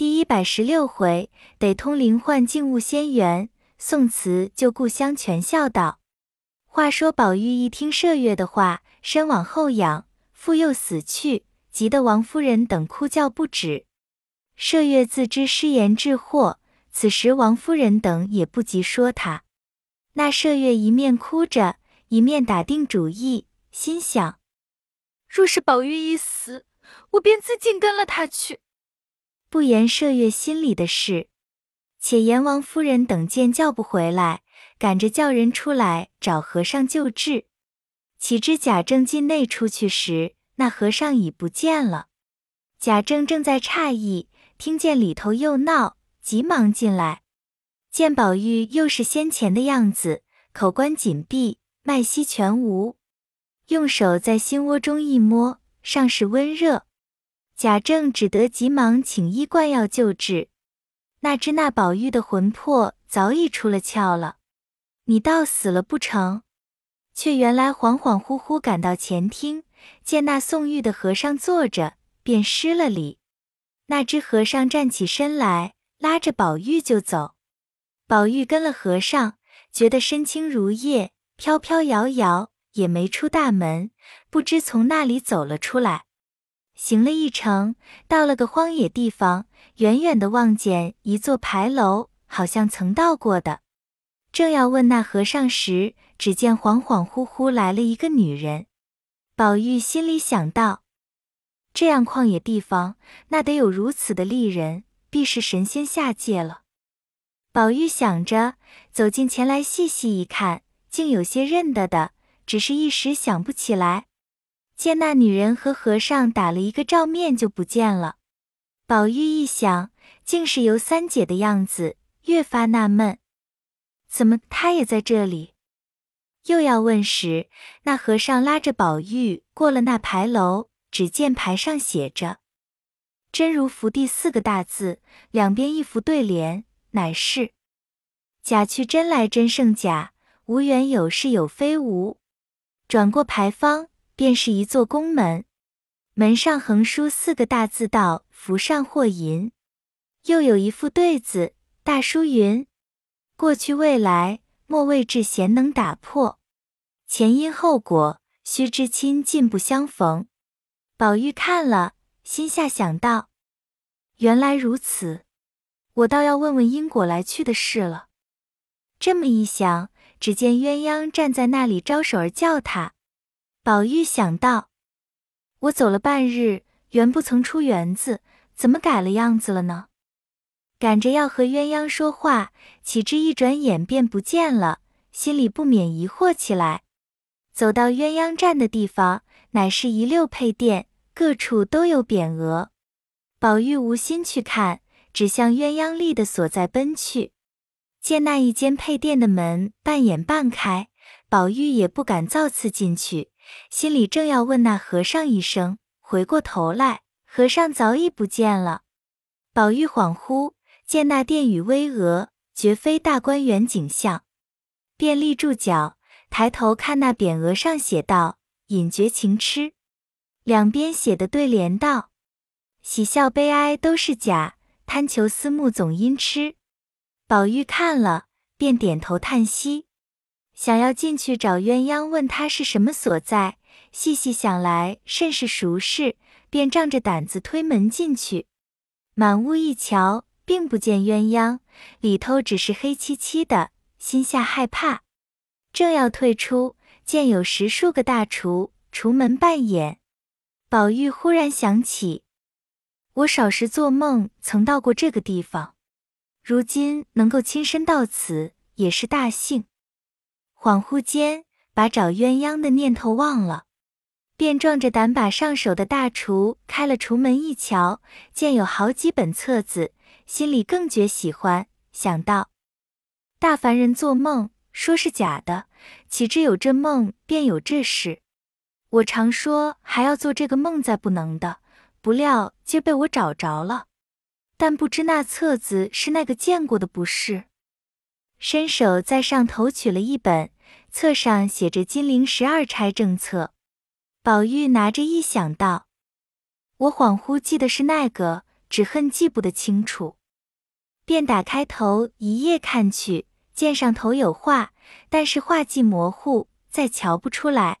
第一百十六回，得通灵幻境悟仙缘，宋词救故乡全孝道。话说宝玉一听麝月的话，身往后仰，复又死去，急得王夫人等哭叫不止。麝月自知失言致祸，此时王夫人等也不及说他。那麝月一面哭着，一面打定主意，心想：若是宝玉一死，我便自尽跟了他去。不言麝月心里的事，且阎王夫人等见叫不回来，赶着叫人出来找和尚救治。岂知贾政进内出去时，那和尚已不见了。贾政正在诧异，听见里头又闹，急忙进来，见宝玉又是先前的样子，口关紧闭，脉息全无，用手在心窝中一摸，尚是温热。贾政只得急忙请医灌药救治，哪知那宝玉的魂魄早已出了窍了。你倒死了不成？却原来恍恍惚惚赶到前厅，见那送玉的和尚坐着，便施了礼。那只和尚站起身来，拉着宝玉就走。宝玉跟了和尚，觉得身轻如叶，飘飘摇摇，也没出大门，不知从那里走了出来。行了一程，到了个荒野地方，远远的望见一座牌楼，好像曾到过的。正要问那和尚时，只见恍恍惚惚来了一个女人。宝玉心里想到：这样旷野地方，那得有如此的丽人，必是神仙下界了。宝玉想着，走近前来细细一看，竟有些认得的，只是一时想不起来。见那女人和和尚打了一个照面就不见了，宝玉一想，竟是尤三姐的样子，越发纳闷，怎么她也在这里？又要问时，那和尚拉着宝玉过了那牌楼，只见牌上写着“真如福地”四个大字，两边一幅对联，乃是“假去真来真胜假，无缘有是有非无”。转过牌坊。便是一座宫门，门上横书四个大字道：“福上祸银。”又有一副对子，大书云：“过去未来，莫谓至贤能打破；前因后果，须知亲近不相逢。”宝玉看了，心下想到：“原来如此，我倒要问问因果来去的事了。”这么一想，只见鸳鸯站在那里招手儿叫他。宝玉想到，我走了半日，原不曾出园子，怎么改了样子了呢？赶着要和鸳鸯说话，岂知一转眼便不见了，心里不免疑惑起来。走到鸳鸯站的地方，乃是一溜配殿，各处都有匾额。宝玉无心去看，只向鸳鸯立的所在奔去。见那一间配殿的门半掩半开，宝玉也不敢造次进去。心里正要问那和尚一声，回过头来，和尚早已不见了。宝玉恍惚见那殿宇巍峨，绝非大观园景象，便立住脚，抬头看那匾额上写道：“隐绝情痴。”两边写的对联道：“喜笑悲哀都是假，贪求思慕总因痴。”宝玉看了，便点头叹息。想要进去找鸳鸯，问他是什么所在。细细想来，甚是熟识，便仗着胆子推门进去。满屋一瞧，并不见鸳鸯，里头只是黑漆漆的，心下害怕。正要退出，见有十数个大厨厨门半掩。宝玉忽然想起，我少时做梦曾到过这个地方，如今能够亲身到此，也是大幸。恍惚间，把找鸳鸯的念头忘了，便壮着胆把上手的大厨开了厨门一瞧，见有好几本册子，心里更觉喜欢，想到大凡人做梦说是假的，岂知有这梦便有这事。我常说还要做这个梦再不能的，不料今被我找着了，但不知那册子是那个见过的不是。伸手在上头取了一本，册上写着“金陵十二钗政策”。宝玉拿着一想到，我恍惚记得是那个，只恨记不得清楚，便打开头一页看去，见上头有画，但是画迹模糊，再瞧不出来。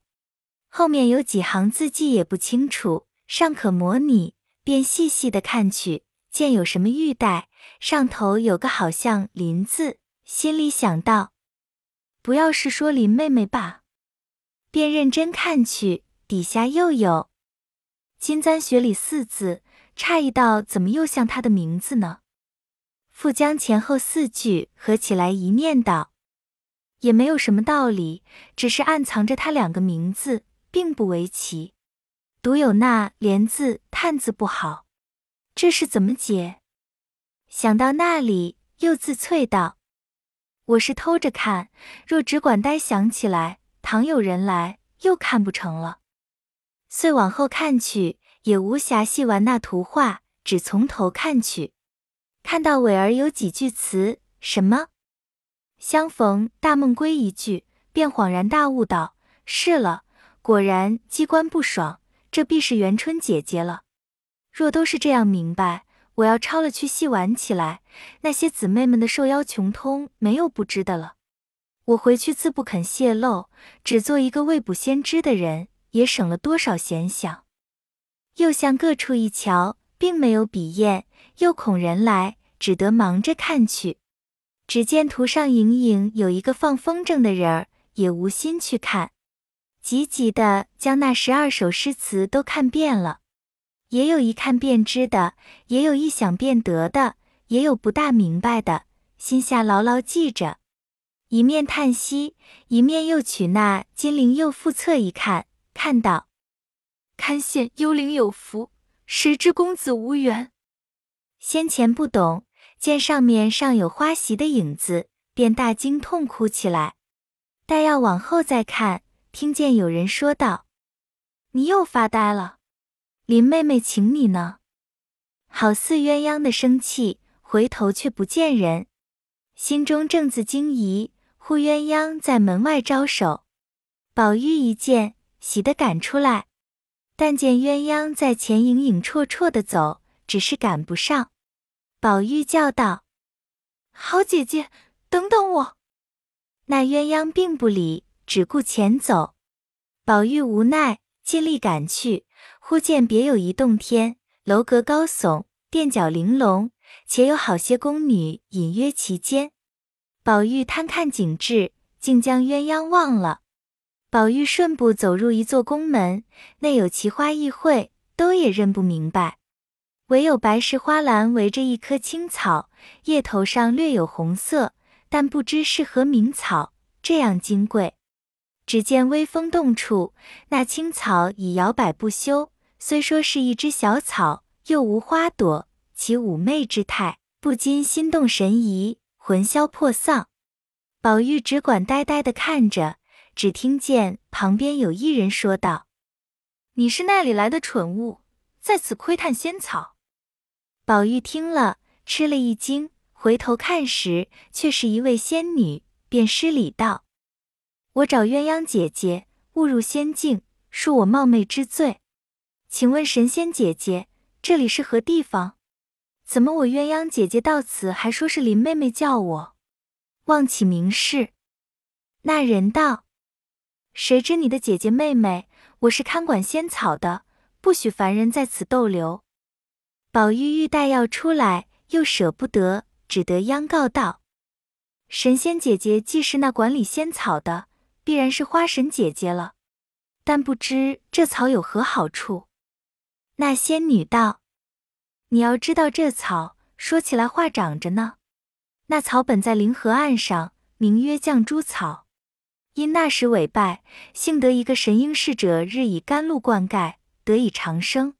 后面有几行字迹也不清楚，尚可模拟，便细细的看去，见有什么玉带，上头有个好像林字，心里想到，不要是说林妹妹吧，便认真看去，底下又有。金簪雪里四字，诧异道：“怎么又像她的名字呢？”复将前后四句合起来一念道：“也没有什么道理，只是暗藏着他两个名字，并不为奇。独有那连字、叹字不好，这是怎么解？”想到那里，又自啐道：“我是偷着看，若只管呆想起来，倘有人来，又看不成了。”遂往后看去，也无暇细玩那图画，只从头看去。看到尾儿有几句词，什么“相逢大梦归”一句，便恍然大悟道：“是了，果然机关不爽，这必是元春姐姐了。若都是这样明白，我要抄了去细玩起来，那些姊妹们的受邀穷通，没有不知的了。我回去自不肯泄露，只做一个未卜先知的人。”也省了多少闲想，又向各处一瞧，并没有笔砚，又恐人来，只得忙着看去。只见图上隐隐有一个放风筝的人儿，也无心去看，急急的将那十二首诗词都看遍了。也有一看便知的，也有一想便得的，也有不大明白的，心下牢牢记着，一面叹息，一面又取那金陵右副册一看。看到，堪羡幽灵有福，谁知公子无缘。先前不懂，见上面尚有花席的影子，便大惊痛哭起来。待要往后再看，听见有人说道：“你又发呆了，林妹妹请你呢。”好似鸳鸯的生气，回头却不见人，心中正自惊疑，忽鸳鸯在门外招手，宝玉一见。喜得赶出来，但见鸳鸯在前影影绰绰的走，只是赶不上。宝玉叫道：“好姐姐，等等我。”那鸳鸯并不理，只顾前走。宝玉无奈，尽力赶去。忽见别有一洞天，楼阁高耸，殿角玲珑，且有好些宫女隐约其间。宝玉贪看景致，竟将鸳鸯忘了。宝玉顺步走入一座宫门，内有奇花异卉，都也认不明白。唯有白石花篮围着一棵青草，叶头上略有红色，但不知是何名草，这样金贵。只见微风动处，那青草已摇摆不休。虽说是一枝小草，又无花朵，其妩媚之态，不禁心动神怡，魂消魄丧。宝玉只管呆呆的看着。只听见旁边有一人说道：“你是那里来的蠢物，在此窥探仙草？”宝玉听了，吃了一惊，回头看时，却是一位仙女，便施礼道：“我找鸳鸯姐姐，误入仙境，恕我冒昧之罪。请问神仙姐姐，这里是何地方？怎么我鸳鸯姐姐到此，还说是林妹妹叫我？望起名事。”那人道。谁知你的姐姐妹妹，我是看管仙草的，不许凡人在此逗留。宝玉欲带要出来，又舍不得，只得央告道：“神仙姐姐既是那管理仙草的，必然是花神姐姐了。但不知这草有何好处？”那仙女道：“你要知道这草，说起来话长着呢。那草本在灵河岸上，名曰绛珠草。”因那时委拜，幸得一个神瑛侍者日以甘露灌溉，得以长生。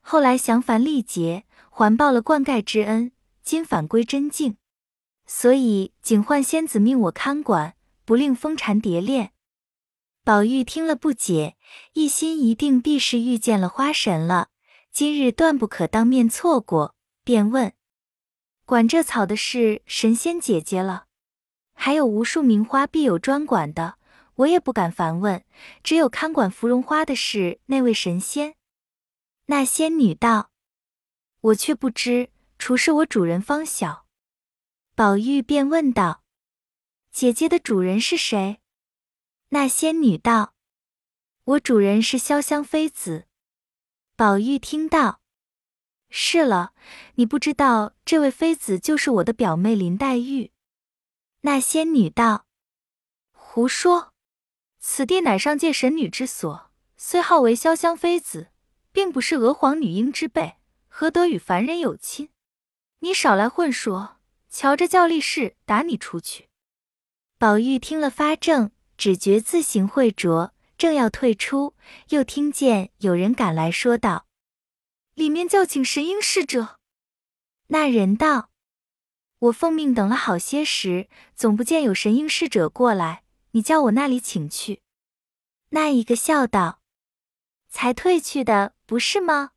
后来降凡历劫，还报了灌溉之恩，今返归真境。所以警幻仙子命我看管，不令蜂缠蝶恋。宝玉听了不解，一心一定必是遇见了花神了，今日断不可当面错过，便问：管这草的是神仙姐姐了。还有无数名花必有专管的，我也不敢烦问。只有看管芙蓉花的是那位神仙。那仙女道：“我却不知，除是我主人方晓。宝玉便问道：“姐姐的主人是谁？”那仙女道：“我主人是潇湘妃子。”宝玉听到，是了，你不知道这位妃子就是我的表妹林黛玉。那仙女道：“胡说！此地乃上界神女之所，虽号为潇湘妃子，并不是娥皇女英之辈，何得与凡人有亲？你少来混说！瞧着叫力士打你出去！”宝玉听了发怔，只觉自行会着，正要退出，又听见有人赶来说道：“里面叫请神瑛侍者。”那人道。我奉命等了好些时，总不见有神瑛侍者过来，你叫我那里请去。那一个笑道：“才退去的不是吗？”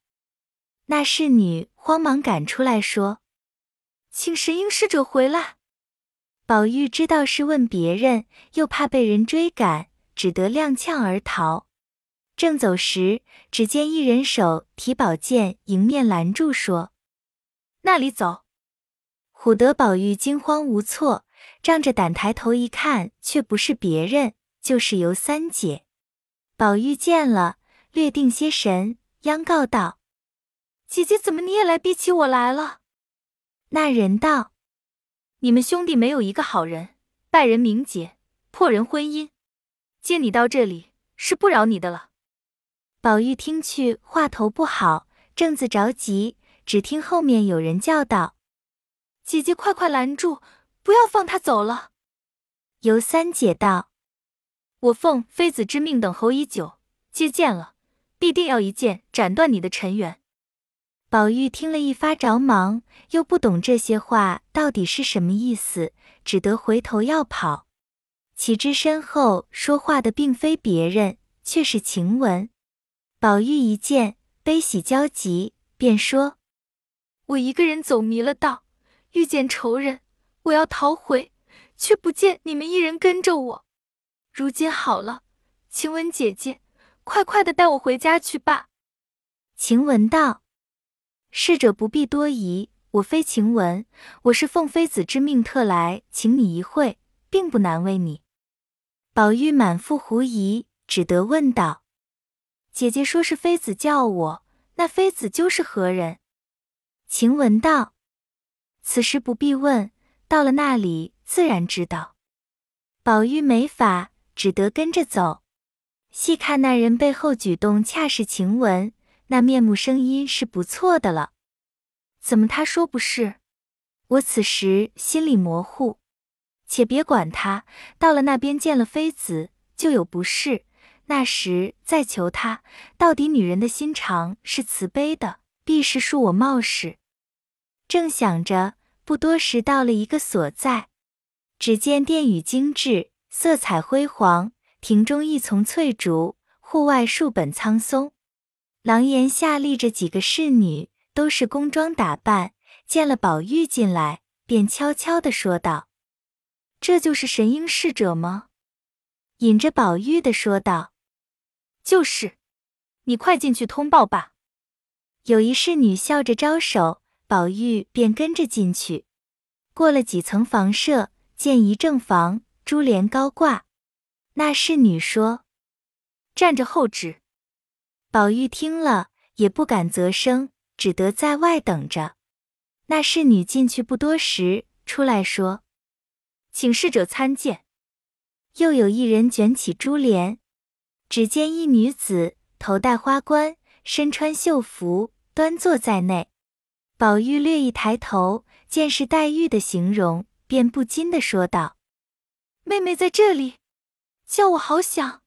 那侍女慌忙赶出来说：“请神瑛侍者回来。”宝玉知道是问别人，又怕被人追赶，只得踉跄而逃。正走时，只见一人手提宝剑迎面拦住，说：“那里走！”唬得宝玉惊慌无措，仗着胆抬头一看，却不是别人，就是尤三姐。宝玉见了，略定些神，央告道：“姐姐，怎么你也来逼起我来了？”那人道：“你们兄弟没有一个好人，败人名节，破人婚姻。见你到这里，是不饶你的了。”宝玉听去话头不好，正自着急，只听后面有人叫道。姐姐，快快拦住，不要放他走了。尤三姐道：“我奉妃子之命等候已久，接见了，必定要一剑斩断你的尘缘。”宝玉听了一发着忙，又不懂这些话到底是什么意思，只得回头要跑。岂知身后说话的并非别人，却是晴雯。宝玉一见，悲喜交集，便说：“我一个人走迷了道。”遇见仇人，我要逃回，却不见你们一人跟着我。如今好了，晴雯姐姐，快快的带我回家去吧。晴雯道：“逝者不必多疑，我非晴雯，我是奉妃子之命特来请你一会，并不难为你。”宝玉满腹狐疑，只得问道：“姐姐说是妃子叫我，那妃子就是何人？”晴雯道。此时不必问，到了那里自然知道。宝玉没法，只得跟着走。细看那人背后举动，恰是晴雯，那面目声音是不错的了。怎么他说不是？我此时心里模糊，且别管他。到了那边见了妃子，就有不是。那时再求他，到底女人的心肠是慈悲的，必是恕我冒失。正想着，不多时到了一个所在，只见殿宇精致，色彩辉煌，庭中一丛翠竹，户外数本苍松。廊檐下立着几个侍女，都是宫装打扮。见了宝玉进来，便悄悄地说道：“这就是神瑛侍者吗？”引着宝玉的说道：“就是，你快进去通报吧。”有一侍女笑着招手。宝玉便跟着进去，过了几层房舍，见一正房，珠帘高挂。那侍女说：“站着候旨。”宝玉听了也不敢责声，只得在外等着。那侍女进去不多时，出来说：“请侍者参见。”又有一人卷起珠帘，只见一女子头戴花冠，身穿绣服，端坐在内。宝玉略一抬头，见是黛玉的形容，便不禁的说道：“妹妹在这里，叫我好想。”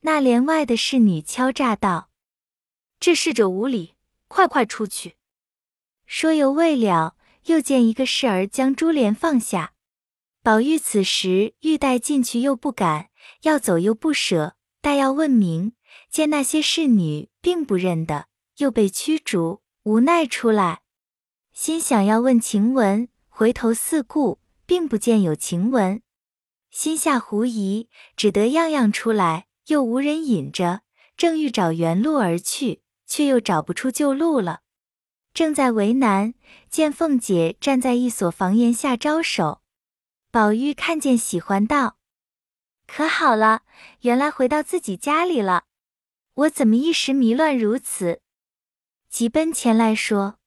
那帘外的侍女敲诈道：“这侍者无礼，快快出去。”说犹未了，又见一个侍儿将珠帘放下。宝玉此时欲带进去，又不敢；要走又不舍。待要问明，见那些侍女并不认得，又被驱逐。无奈出来，心想要问晴雯，回头四顾，并不见有晴雯，心下狐疑，只得样样出来，又无人引着，正欲找原路而去，却又找不出旧路了。正在为难，见凤姐站在一所房檐下招手。宝玉看见，喜欢道：“可好了，原来回到自己家里了。我怎么一时迷乱如此？”急奔前来说：“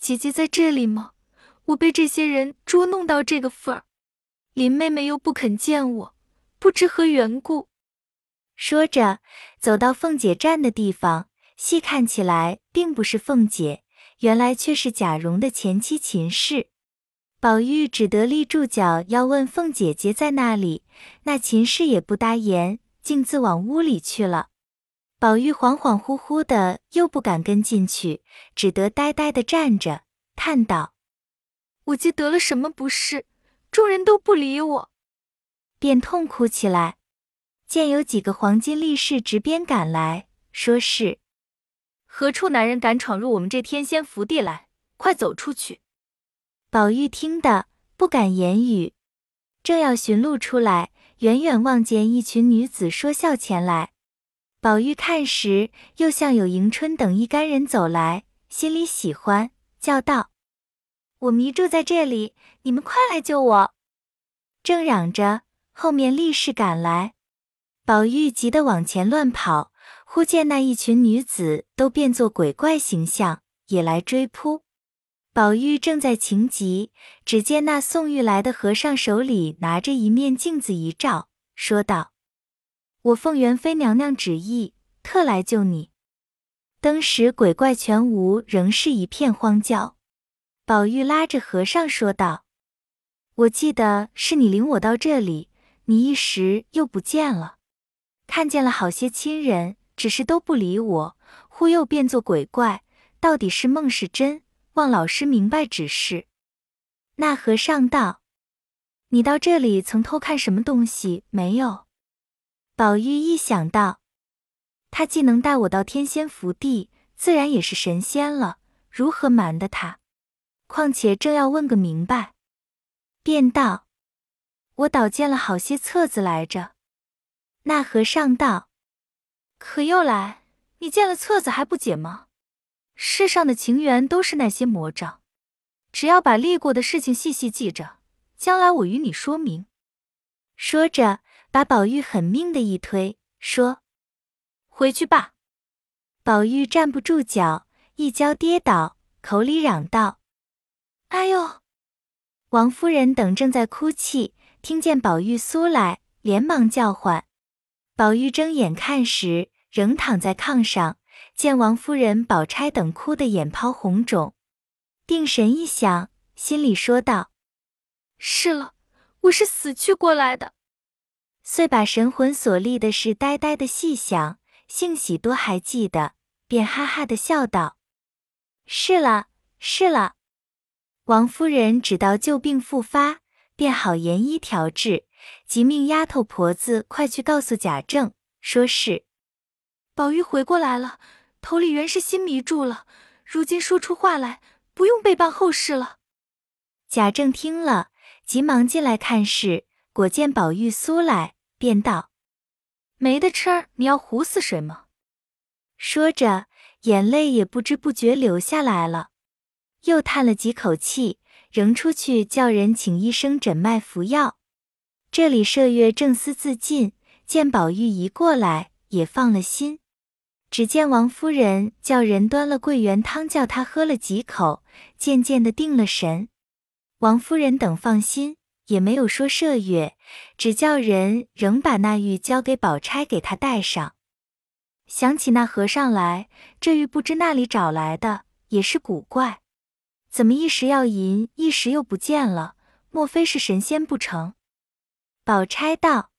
姐姐在这里吗？我被这些人捉弄到这个份儿，林妹妹又不肯见我，不知何缘故。”说着，走到凤姐站的地方，细看起来，并不是凤姐，原来却是贾蓉的前妻秦氏。宝玉只得立住脚，要问凤姐姐在那里。那秦氏也不答言，径自往屋里去了。宝玉恍恍惚惚的，又不敢跟进去，只得呆呆的站着，叹道：“我既得了什么不是？众人都不理我。”便痛哭起来。见有几个黄金力士执鞭赶来，说是何处男人敢闯入我们这天仙福地来？快走出去！宝玉听得不敢言语，正要寻路出来，远远望见一群女子说笑前来。宝玉看时，又像有迎春等一干人走来，心里喜欢，叫道：“我迷住在这里，你们快来救我！”正嚷着，后面力士赶来。宝玉急得往前乱跑，忽见那一群女子都变作鬼怪形象，也来追扑。宝玉正在情急，只见那送玉来的和尚手里拿着一面镜子一照，说道：“我奉元妃娘娘旨意，特来救你。”当时鬼怪全无，仍是一片荒郊。宝玉拉着和尚说道：“我记得是你领我到这里，你一时又不见了。”看见了好些亲人，只是都不理我，忽又变作鬼怪，到底是梦是真？望老师明白指示。那和尚道：“你到这里曾偷看什么东西没有？”宝玉一想到，他既能带我到天仙福地，自然也是神仙了，如何瞒得他？况且正要问个明白，便道：“我倒见了好些册子来着。”那和尚道：“可又来？你见了册子还不解吗？世上的情缘都是那些魔障，只要把历过的事情细细记着，将来我与你说明。”说着，把宝玉狠命的一推，说：“回去吧。”宝玉站不住脚，一跤跌倒，口里嚷道：“哎呦！”王夫人等正在哭泣，听见宝玉苏来，连忙叫唤。宝玉睁眼看时，仍躺在炕上，见王夫人、宝钗等哭得眼泡红肿，定神一想，心里说道：“是了，我是死去过来的。”遂把神魂所立的事呆呆的细想，幸喜多还记得，便哈哈的笑道：“是了，是了。”王夫人只道旧病复发，便好研医调治。即命丫头婆子快去告诉贾政，说是宝玉回过来了，头里原是心迷住了，如今说出话来，不用备办后事了。贾政听了，急忙进来看事，果见宝玉苏来，便道：“没得吃儿，你要唬死谁吗？”说着，眼泪也不知不觉流下来了，又叹了几口气，仍出去叫人请医生诊脉服药。这里麝月正思自尽，见宝玉一过来，也放了心。只见王夫人叫人端了桂圆汤，叫他喝了几口，渐渐的定了神。王夫人等放心，也没有说麝月，只叫人仍把那玉交给宝钗，给他戴上。想起那和尚来，这玉不知那里找来的，也是古怪，怎么一时要银，一时又不见了？莫非是神仙不成？宝钗道：“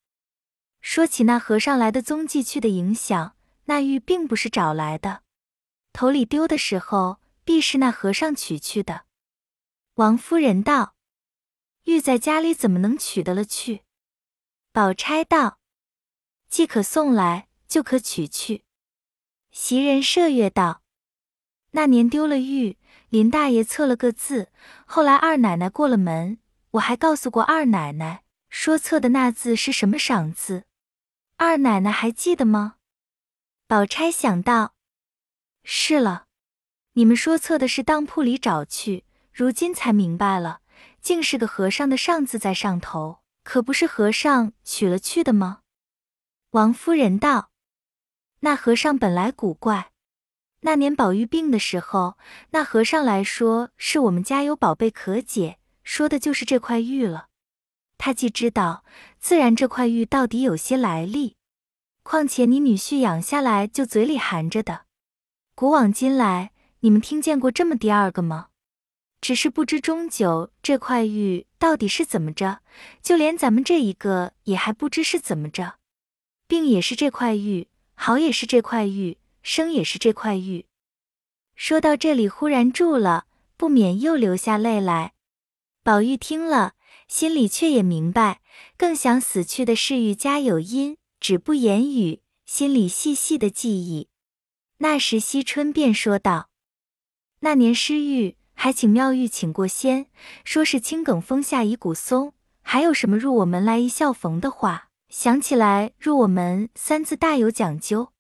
说起那和尚来的踪迹去的影响，那玉并不是找来的，头里丢的时候，必是那和尚取去的。”王夫人道：“玉在家里怎么能取得了去？”宝钗道：“既可送来，就可取去。”袭人麝月道：“那年丢了玉，林大爷测了个字，后来二奶奶过了门，我还告诉过二奶奶。”说错的那字是什么赏字？二奶奶还记得吗？宝钗想到，是了，你们说错的是当铺里找去，如今才明白了，竟是个和尚的上字在上头，可不是和尚取了去的吗？王夫人道：“那和尚本来古怪。那年宝玉病的时候，那和尚来说是我们家有宝贝可解，说的就是这块玉了。他既知道，自然这块玉到底有些来历。况且你女婿养下来就嘴里含着的，古往今来，你们听见过这么第二个吗？只是不知终究这块玉到底是怎么着，就连咱们这一个也还不知是怎么着。病也是这块玉，好也是这块玉，生也是这块玉。说到这里，忽然住了，不免又流下泪来。宝玉听了，心里却也明白，更想死去的是玉家有因。只不言语，心里细细的记忆。那时惜春便说道：“那年失玉，还请妙玉请过仙，说是青埂峰下一股松，还有什么入我门来一笑逢的话。想起来入我门三字大有讲究，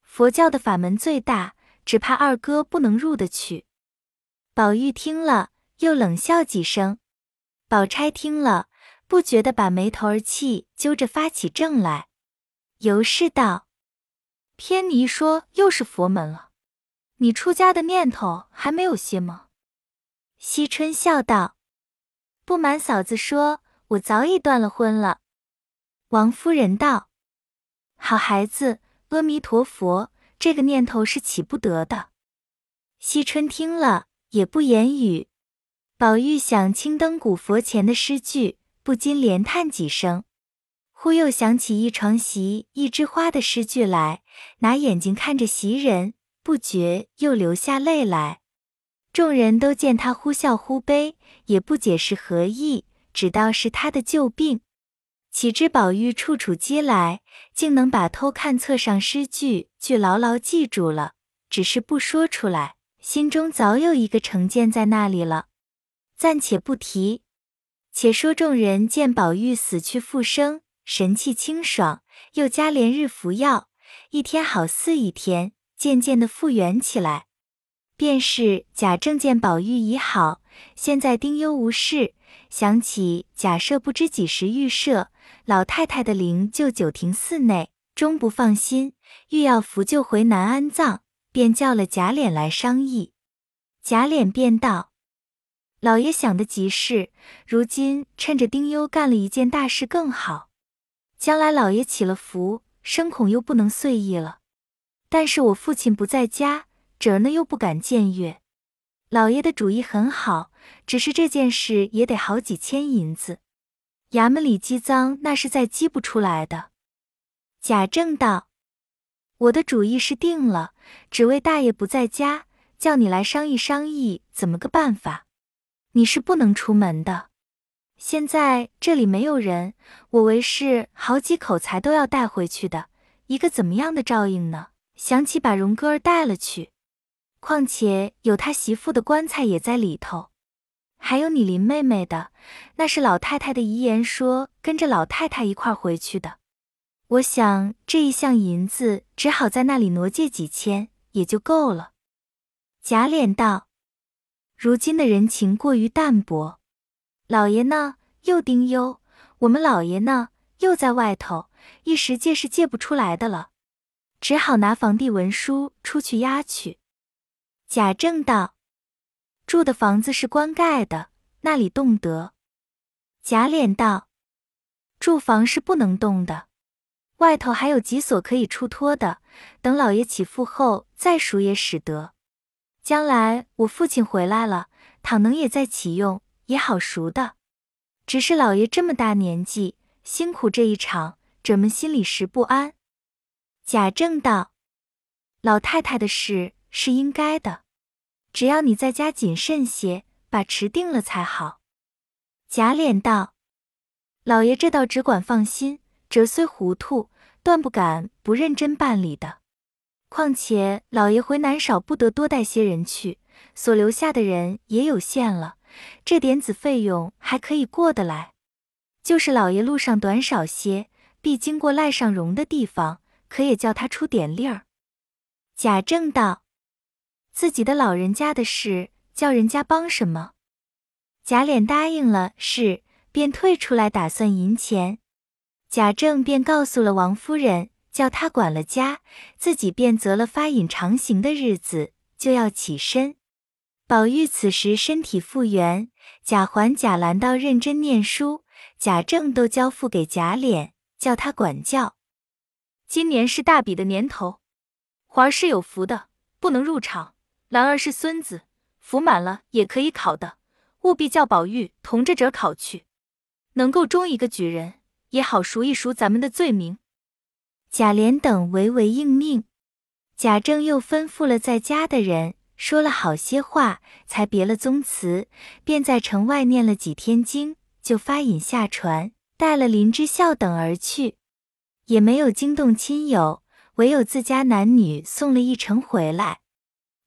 佛教的法门最大，只怕二哥不能入得去。”宝玉听了，又冷笑几声。宝钗听了，不觉得把眉头儿气揪着发起怔来。尤氏道：“偏你一说又是佛门了，你出家的念头还没有些吗？”惜春笑道：“不瞒嫂子说，我早已断了婚了。”王夫人道：“好孩子，阿弥陀佛，这个念头是起不得的。”惜春听了也不言语。宝玉想青灯古佛前的诗句，不禁连叹几声。忽又想起一床席一枝花的诗句来，拿眼睛看着袭人，不觉又流下泪来。众人都见他忽笑忽悲，也不解是何意，只道是他的旧病。岂知宝玉处处积来，竟能把偷看册上诗句句牢牢记住了，只是不说出来，心中早有一个成见在那里了。暂且不提，且说众人见宝玉死去复生。神气清爽，又加连日服药，一天好似一天，渐渐的复原起来。便是贾政见宝玉已好，现在丁忧无事，想起贾赦不知几时预设，老太太的灵柩九亭寺内，终不放心，欲要扶柩回南安葬，便叫了贾琏来商议。贾琏便道：“老爷想的极是，如今趁着丁忧干了一件大事更好。”将来老爷起了福，生恐又不能遂意了。但是我父亲不在家，侄儿呢又不敢僭越。老爷的主意很好，只是这件事也得好几千银子，衙门里积赃那是再积不出来的。贾政道：“我的主意是定了，只为大爷不在家，叫你来商议商议怎么个办法。你是不能出门的。”现在这里没有人，我为是好几口才都要带回去的，一个怎么样的照应呢？想起把荣哥儿带了去，况且有他媳妇的棺材也在里头，还有你林妹妹的，那是老太太的遗言，说跟着老太太一块回去的。我想这一项银子只好在那里挪借几千，也就够了。贾琏道：“如今的人情过于淡薄。”老爷呢，又丁忧；我们老爷呢，又在外头，一时借是借不出来的了，只好拿房地文书出去押去。贾政道：“住的房子是官盖的，那里动得？”贾琏道：“住房是不能动的，外头还有几所可以出托的，等老爷起复后再赎也使得。将来我父亲回来了，倘能也再启用。”也好熟的，只是老爷这么大年纪，辛苦这一场，者们心里实不安。贾政道：“老太太的事是应该的，只要你在家谨慎些，把持定了才好。”贾琏道：“老爷这倒只管放心，哲虽糊涂，断不敢不认真办理的。况且老爷回南少不得多带些人去，所留下的人也有限了。”这点子费用还可以过得来，就是老爷路上短少些，必经过赖上荣的地方，可也叫他出点力儿。贾政道：“自己的老人家的事，叫人家帮什么？贾琏答应了，是，便退出来打算银钱。贾政便告诉了王夫人，叫他管了家，自己便择了发引长行的日子，就要起身。宝玉此时身体复原，贾环、贾兰道认真念书，贾政都交付给贾琏，叫他管教。今年是大比的年头，环儿是有福的，不能入场；兰儿是孙子，福满了也可以考的，务必叫宝玉同着者考去，能够中一个举人。也好赎一赎咱们的罪名。贾琏等唯唯应命。贾政又吩咐了在家的人，说了好些话，才别了宗祠，便在城外念了几天经，就发引下船，带了林之孝等而去，也没有惊动亲友，唯有自家男女送了一程回来。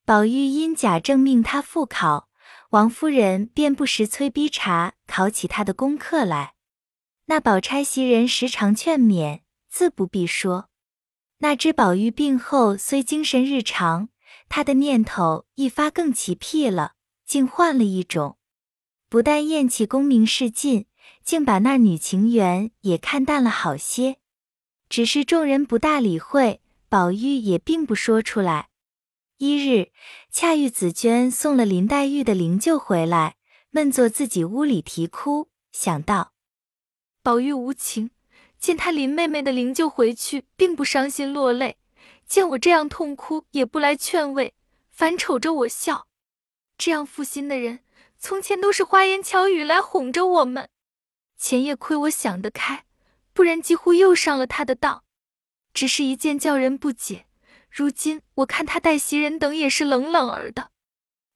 宝玉因贾政命他复考，王夫人便不时催逼查考起他的功课来。那宝钗袭人时常劝勉，自不必说。那知宝玉病后虽精神日常，他的念头一发更奇僻了，竟换了一种。不但厌弃功名事尽，竟把那女情缘也看淡了好些。只是众人不大理会，宝玉也并不说出来。一日，恰遇紫娟送了林黛玉的灵柩回来，闷坐自己屋里啼哭，想到。宝玉无情，见他林妹妹的灵柩回去，并不伤心落泪；见我这样痛哭，也不来劝慰，反瞅着我笑。这样负心的人，从前都是花言巧语来哄着我们。前夜亏我想得开，不然几乎又上了他的当。只是一件叫人不解。如今我看他待袭人等也是冷冷儿的。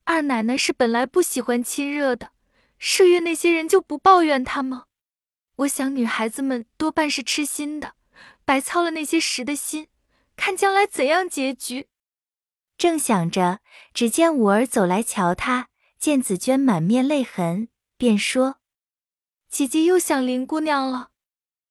二奶奶是本来不喜欢亲热的，麝月那些人就不抱怨他吗？我想女孩子们多半是痴心的，白操了那些时的心，看将来怎样结局。正想着，只见五儿走来瞧他，见紫娟满面泪痕，便说：“姐姐又想林姑娘了。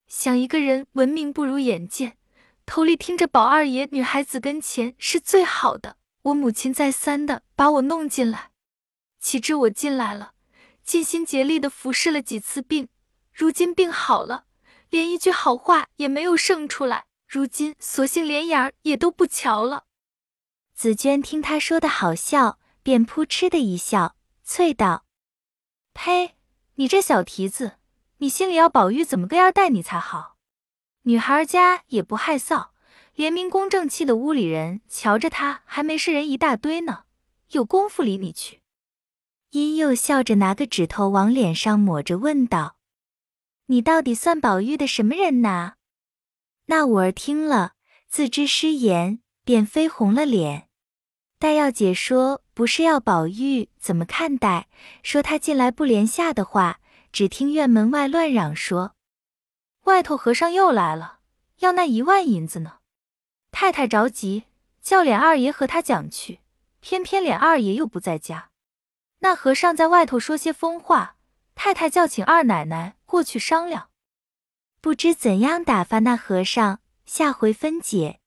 想一个人闻名不如眼见，头里听着宝二爷女孩子跟前是最好的。我母亲再三的把我弄进来，岂知我进来了，尽心竭力的服侍了几次病。”如今病好了，连一句好话也没有剩出来。如今索性连眼儿也都不瞧了。紫娟听他说的好笑，便扑哧的一笑，啐道：“呸！你这小蹄子，你心里要宝玉怎么个样待你才好？女孩家也不害臊，连明公正气的屋里人瞧着他还没事人一大堆呢，有功夫理你去。”因又笑着拿个指头往脸上抹着，问道。你到底算宝玉的什么人呐？那五儿听了，自知失言，便绯红了脸。待要解说，不是要宝玉怎么看待，说他进来不连下的话，只听院门外乱嚷说：“外头和尚又来了，要那一万银子呢。”太太着急，叫琏二爷和他讲去，偏偏琏二爷又不在家。那和尚在外头说些疯话，太太叫请二奶奶。过去商量，不知怎样打发那和尚，下回分解。